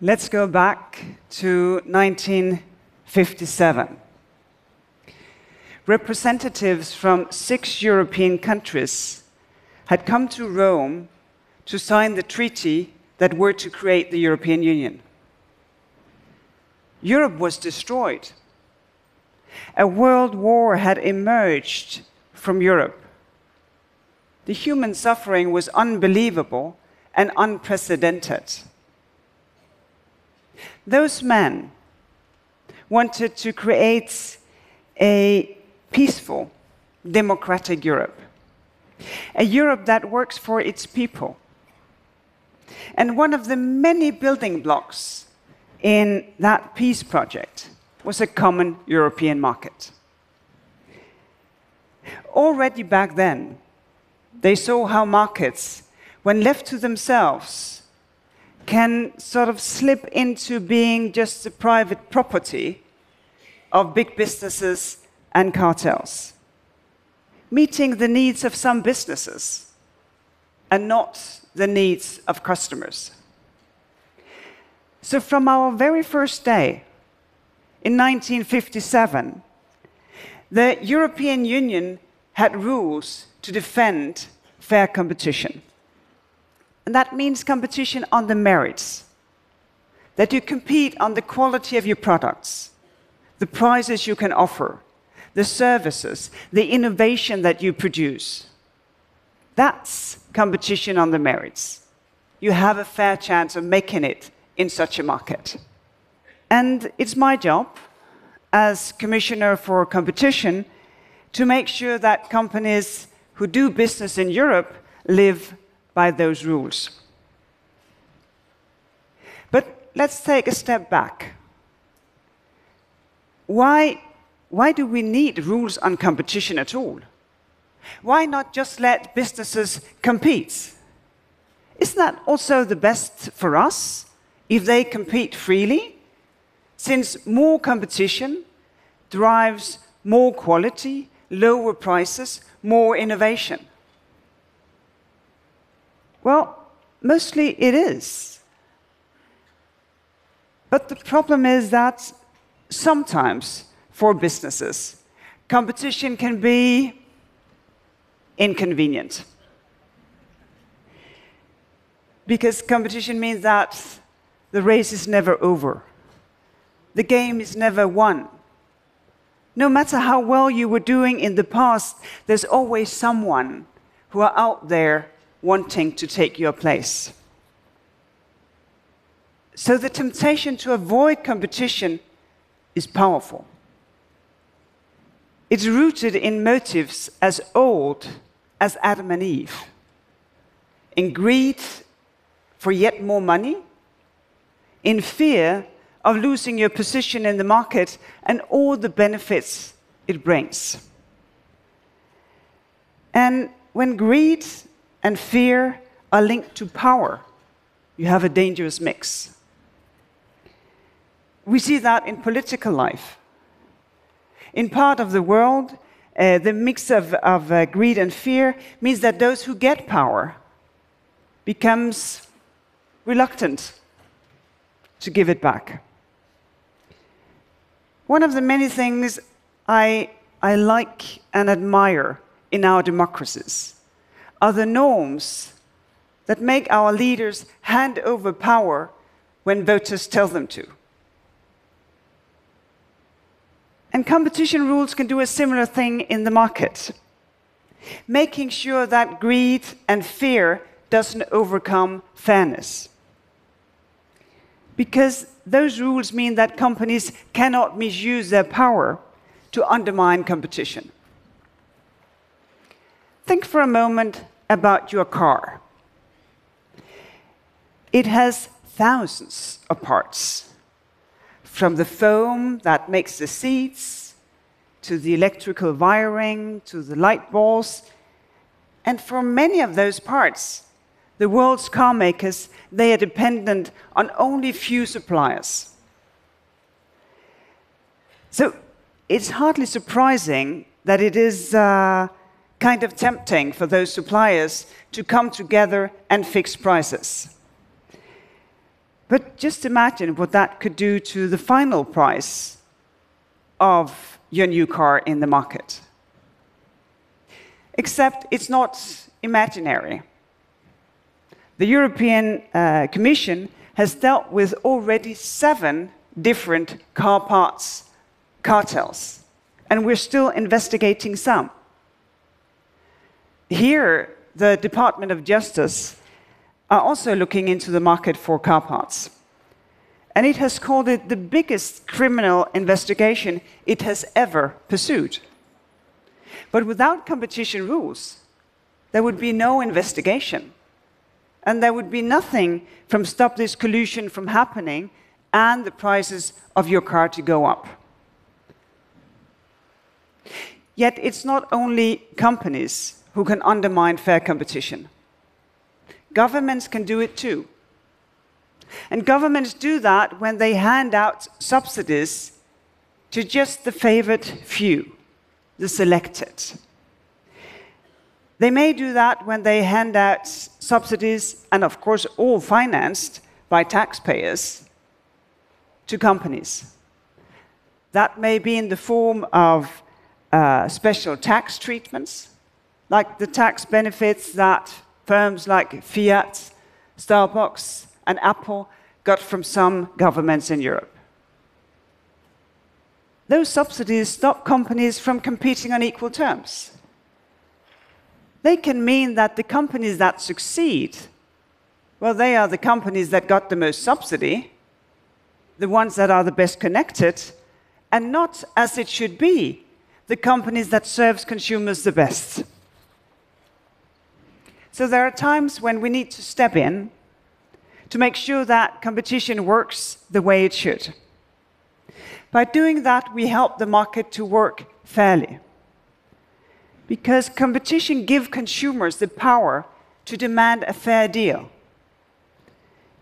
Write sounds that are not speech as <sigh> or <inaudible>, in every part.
Let's go back to 1957. Representatives from six European countries had come to Rome to sign the treaty that were to create the European Union. Europe was destroyed. A world war had emerged from Europe. The human suffering was unbelievable and unprecedented. Those men wanted to create a peaceful, democratic Europe, a Europe that works for its people. And one of the many building blocks in that peace project was a common European market. Already back then, they saw how markets, when left to themselves, can sort of slip into being just the private property of big businesses and cartels, meeting the needs of some businesses and not the needs of customers. So, from our very first day in 1957, the European Union had rules to defend fair competition. And that means competition on the merits. That you compete on the quality of your products, the prices you can offer, the services, the innovation that you produce. That's competition on the merits. You have a fair chance of making it in such a market. And it's my job as Commissioner for Competition to make sure that companies who do business in Europe live by those rules. But let's take a step back. Why, why do we need rules on competition at all? Why not just let businesses compete? Isn't that also the best for us if they compete freely? Since more competition drives more quality, lower prices, more innovation? Well, mostly it is. But the problem is that sometimes for businesses, competition can be inconvenient. Because competition means that the race is never over, the game is never won no matter how well you were doing in the past, there's always someone who are out there wanting to take your place. So the temptation to avoid competition is powerful. It's rooted in motives as old as Adam and Eve in greed for yet more money, in fear of losing your position in the market and all the benefits it brings. And when greed and fear are linked to power, you have a dangerous mix. We see that in political life. In part of the world, uh, the mix of, of uh, greed and fear means that those who get power becomes reluctant to give it back. One of the many things I, I like and admire in our democracies are the norms that make our leaders hand over power when voters tell them to. And competition rules can do a similar thing in the market, making sure that greed and fear doesn't overcome fairness because those rules mean that companies cannot misuse their power to undermine competition. Think for a moment about your car. It has thousands of parts, from the foam that makes the seats, to the electrical wiring, to the light bulbs. And for many of those parts, the world's car makers, they are dependent on only few suppliers. So it's hardly surprising that it is uh, kind of tempting for those suppliers to come together and fix prices. But just imagine what that could do to the final price of your new car in the market. Except it's not imaginary. The European uh, Commission has dealt with already seven different car parts cartels, and we're still investigating some. Here, the Department of Justice are also looking into the market for car parts. And it has called it the biggest criminal investigation it has ever pursued. But without competition rules, there would be no investigation. And there would be nothing from stop this collusion from happening and the prices of your car to go up. Yet it's not only companies who can undermine fair competition. Governments can do it too. And governments do that when they hand out subsidies to just the favored few, the selected. They may do that when they hand out subsidies, and of course, all financed by taxpayers, to companies. That may be in the form of uh, special tax treatments, like the tax benefits that firms like Fiat, Starbucks, and Apple got from some governments in Europe. Those subsidies stop companies from competing on equal terms. They can mean that the companies that succeed, well, they are the companies that got the most subsidy, the ones that are the best connected, and not, as it should be, the companies that serves consumers the best. So there are times when we need to step in to make sure that competition works the way it should. By doing that, we help the market to work fairly. Because competition gives consumers the power to demand a fair deal.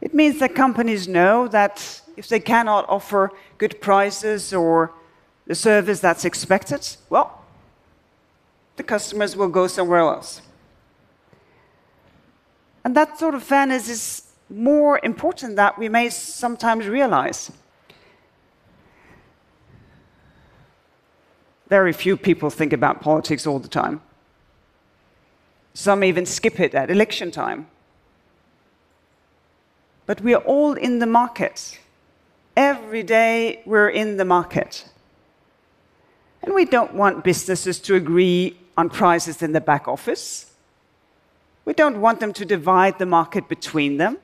It means that companies know that if they cannot offer good prices or the service that's expected, well, the customers will go somewhere else. And that sort of fairness is more important than we may sometimes realize. Very few people think about politics all the time. Some even skip it at election time. But we are all in the market. Every day we're in the market. And we don't want businesses to agree on prices in the back office. We don't want them to divide the market between them.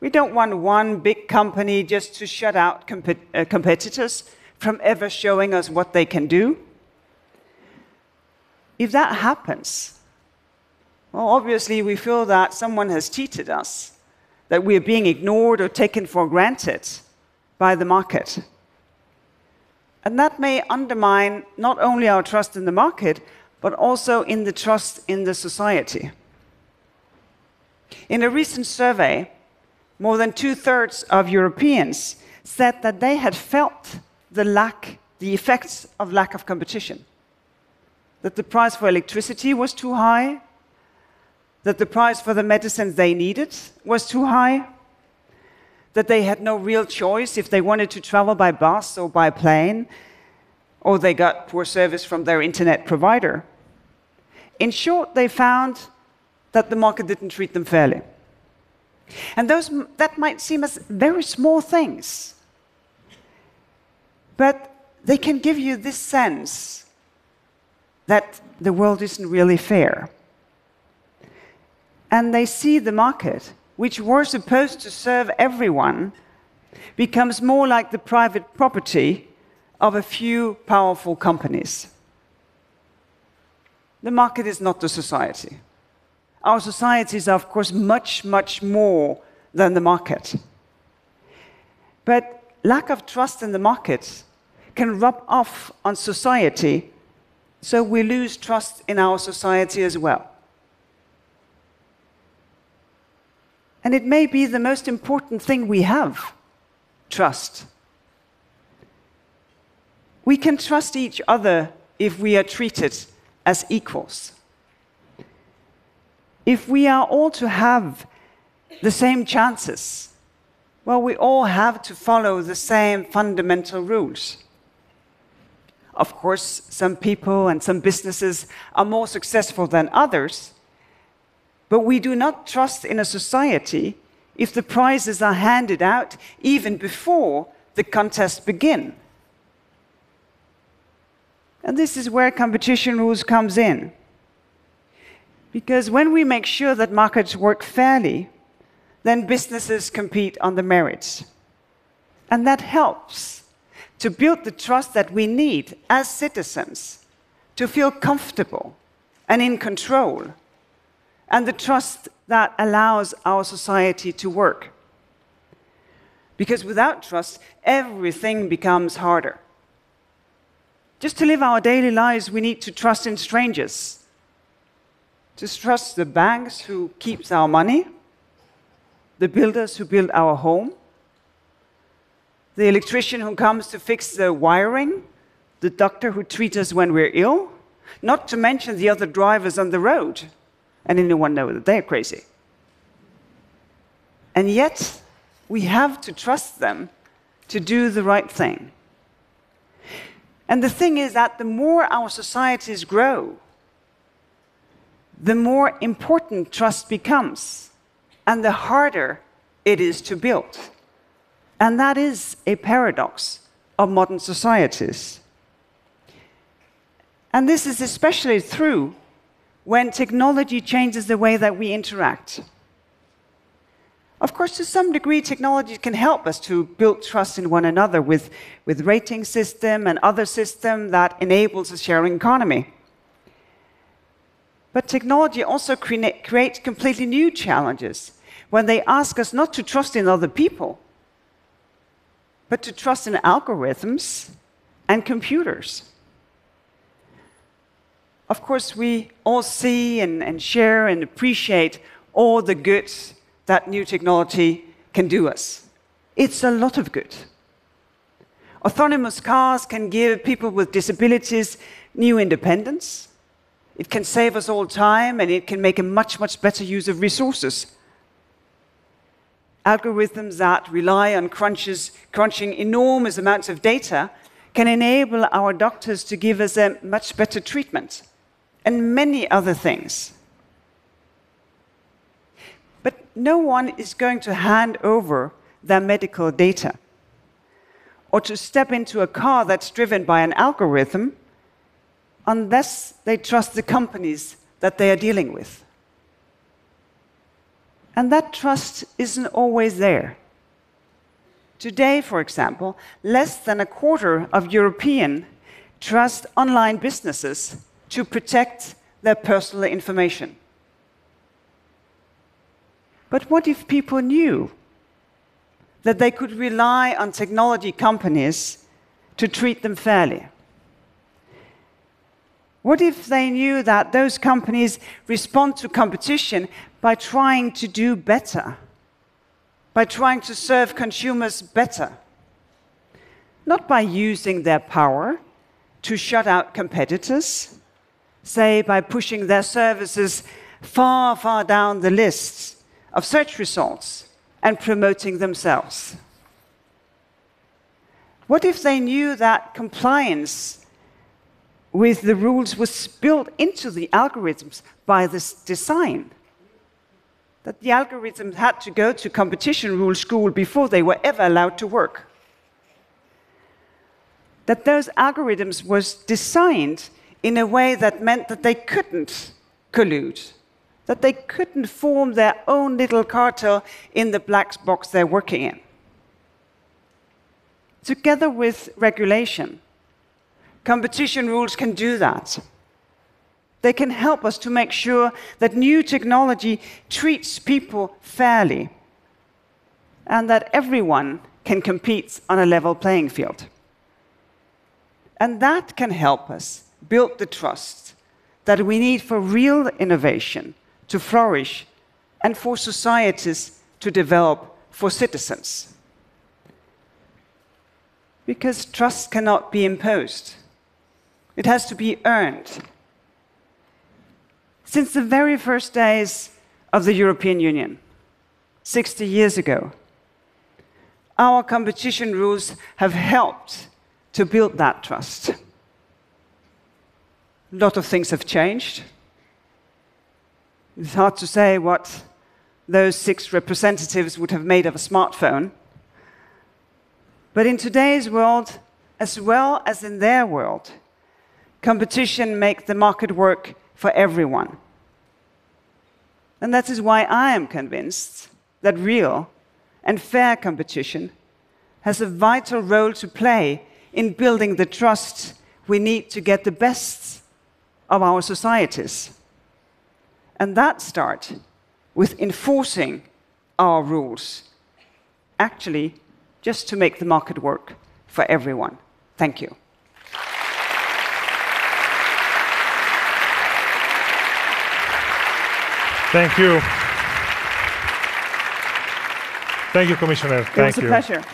We don't want one big company just to shut out uh, competitors from ever showing us what they can do. If that happens, well, obviously we feel that someone has cheated us, that we are being ignored or taken for granted by the market. And that may undermine not only our trust in the market, but also in the trust in the society. In a recent survey, more than two thirds of Europeans said that they had felt the lack, the effects of lack of competition. That the price for electricity was too high, that the price for the medicines they needed was too high, that they had no real choice if they wanted to travel by bus or by plane, or they got poor service from their internet provider. In short, they found that the market didn't treat them fairly. And those, that might seem as very small things, but they can give you this sense that the world isn't really fair. And they see the market, which was supposed to serve everyone, becomes more like the private property of a few powerful companies. The market is not the society. Our societies are, of course, much, much more than the market. But lack of trust in the market can rub off on society, so we lose trust in our society as well. And it may be the most important thing we have trust. We can trust each other if we are treated as equals. If we are all to have the same chances Well, we all have to follow the same fundamental rules. Of course, some people and some businesses are more successful than others, but we do not trust in a society if the prizes are handed out even before the contests begin. And this is where competition rules comes in. Because when we make sure that markets work fairly, then businesses compete on the merits. And that helps to build the trust that we need as citizens to feel comfortable and in control, and the trust that allows our society to work. Because without trust, everything becomes harder. Just to live our daily lives, we need to trust in strangers. To trust the banks who keeps our money, the builders who build our home, the electrician who comes to fix the wiring, the doctor who treats us when we're ill, not to mention the other drivers on the road. And anyone know that they're crazy. And yet, we have to trust them to do the right thing. And the thing is that the more our societies grow, the more important trust becomes, and the harder it is to build. And that is a paradox of modern societies. And this is especially true when technology changes the way that we interact. Of course, to some degree, technology can help us to build trust in one another with, with rating system and other system that enables a sharing economy. But technology also creates completely new challenges when they ask us not to trust in other people, but to trust in algorithms and computers. Of course, we all see and, and share and appreciate all the good that new technology can do us. It's a lot of good. Autonomous cars can give people with disabilities new independence. It can save us all time and it can make a much, much better use of resources algorithms that rely on crunches, crunching enormous amounts of data can enable our doctors to give us a much better treatment and many other things. But no one is going to hand over their medical data or to step into a car that's driven by an algorithm unless they trust the companies that they are dealing with. And that trust isn't always there. Today, for example, less than a quarter of Europeans trust online businesses to protect their personal information. But what if people knew that they could rely on technology companies to treat them fairly? What if they knew that those companies respond to competition by trying to do better, by trying to serve consumers better? Not by using their power to shut out competitors, say by pushing their services far, far down the lists of search results and promoting themselves. What if they knew that compliance with the rules was built into the algorithms by this design. That the algorithms had to go to competition rule school before they were ever allowed to work. That those algorithms was designed in a way that meant that they couldn't collude, that they couldn't form their own little cartel in the black box they're working in. Together with regulation, Competition rules can do that. They can help us to make sure that new technology treats people fairly and that everyone can compete on a level playing field. And that can help us build the trust that we need for real innovation to flourish and for societies to develop for citizens. Because trust cannot be imposed. It has to be earned. Since the very first days of the European Union, 60 years ago, our competition rules have helped to build that trust. A lot of things have changed. It's hard to say what those six representatives would have made of a smartphone. But in today's world, as well as in their world, competition makes the market work for everyone. And that is why I am convinced that real and fair competition has a vital role to play in building the trust we need to get the best of our societies. And that starts with enforcing our rules, actually, just to make the market work for everyone. Thank you. Thank you. Thank you, Commissioner. Thank it was a you. pleasure.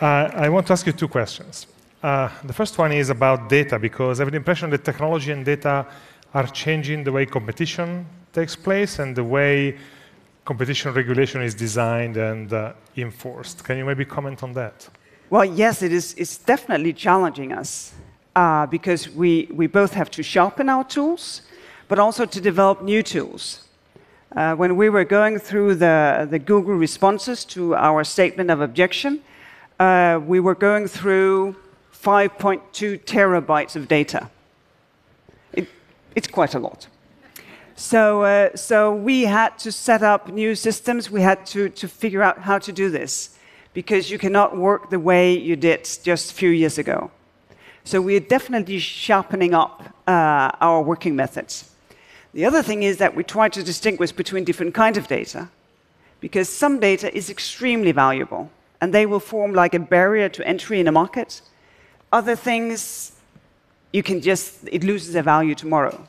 Uh, I want to ask you two questions. Uh, the first one is about data, because I have the impression that technology and data are changing the way competition takes place and the way competition regulation is designed and uh, enforced. Can you maybe comment on that? Well, yes, it is, it's definitely challenging us uh, because we, we both have to sharpen our tools, but also to develop new tools. Uh, when we were going through the, the Google responses to our statement of objection, uh, we were going through 5.2 terabytes of data. It, it's quite a lot. So, uh, so we had to set up new systems. We had to, to figure out how to do this because you cannot work the way you did just a few years ago. So we're definitely sharpening up uh, our working methods. The other thing is that we try to distinguish between different kinds of data, because some data is extremely valuable, and they will form like a barrier to entry in a market. Other things, you can just, it loses their value tomorrow.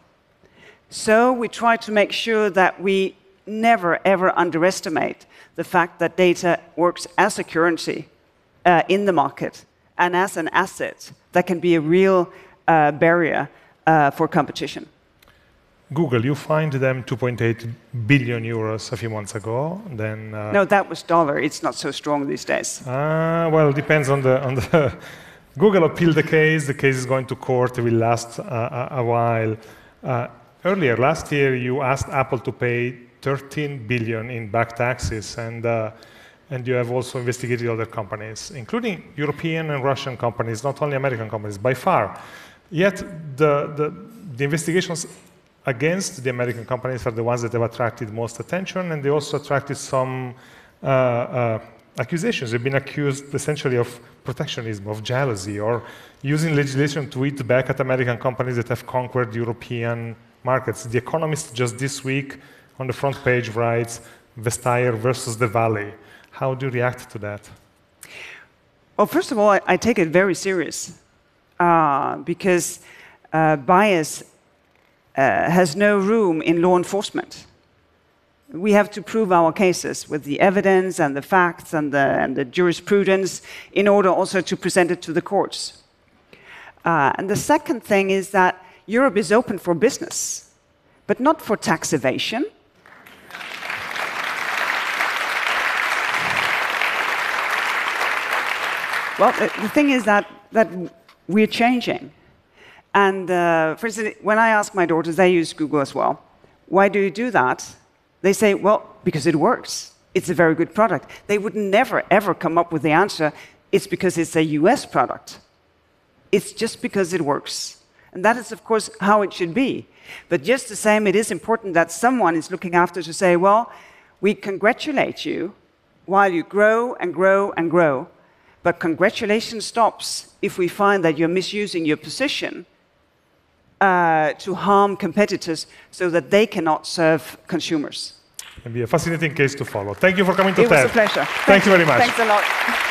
So we try to make sure that we never, ever underestimate the fact that data works as a currency uh, in the market and as an asset that can be a real uh, barrier uh, for competition. Google, you fined them 2.8 billion euros a few months ago. Then uh, no, that was dollar. It's not so strong these days. Uh, well, it depends on the on the. <laughs> Google appealed the case. The case is going to court. It will last uh, a, while. Earlier last year, you asked Apple to pay 13 billion in back taxes, and uh, and you have also investigated other companies, including European and Russian companies, not only American companies, by far. Yet the the, the investigations against the American companies are the ones that have attracted most attention, and they also attracted some uh, uh, accusations. They've been accused essentially of protectionism, of jealousy, or using legislation to eat back at American companies that have conquered European markets. The Economist just this week on the front page writes Vestager versus the Valley. How do you react to that? Well, first of all, I, I take it very serious uh, because uh, bias uh, has no room in law enforcement. We have to prove our cases with the evidence and the facts and the, and the jurisprudence in order also to present it to the courts. Uh, and the second thing is that Europe is open for business, but not for tax evasion. Well, the, thing is that, that we're changing. And uh, for instance, when I ask my daughters, they use Google as well. Why do you do that? They say, well, because it works. It's a very good product. They would never, ever come up with the answer, it's because it's a US product. It's just because it works. And that is, of course, how it should be. But just the same, it is important that someone is looking after to say, well, we congratulate you while you grow and grow and grow. But congratulation stops if we find that you're misusing your position uh, to harm competitors so that they cannot serve consumers. It'll be a fascinating case to follow. Thank you for coming to TED. It TED. was a pleasure. Thank you very much. Thanks a lot.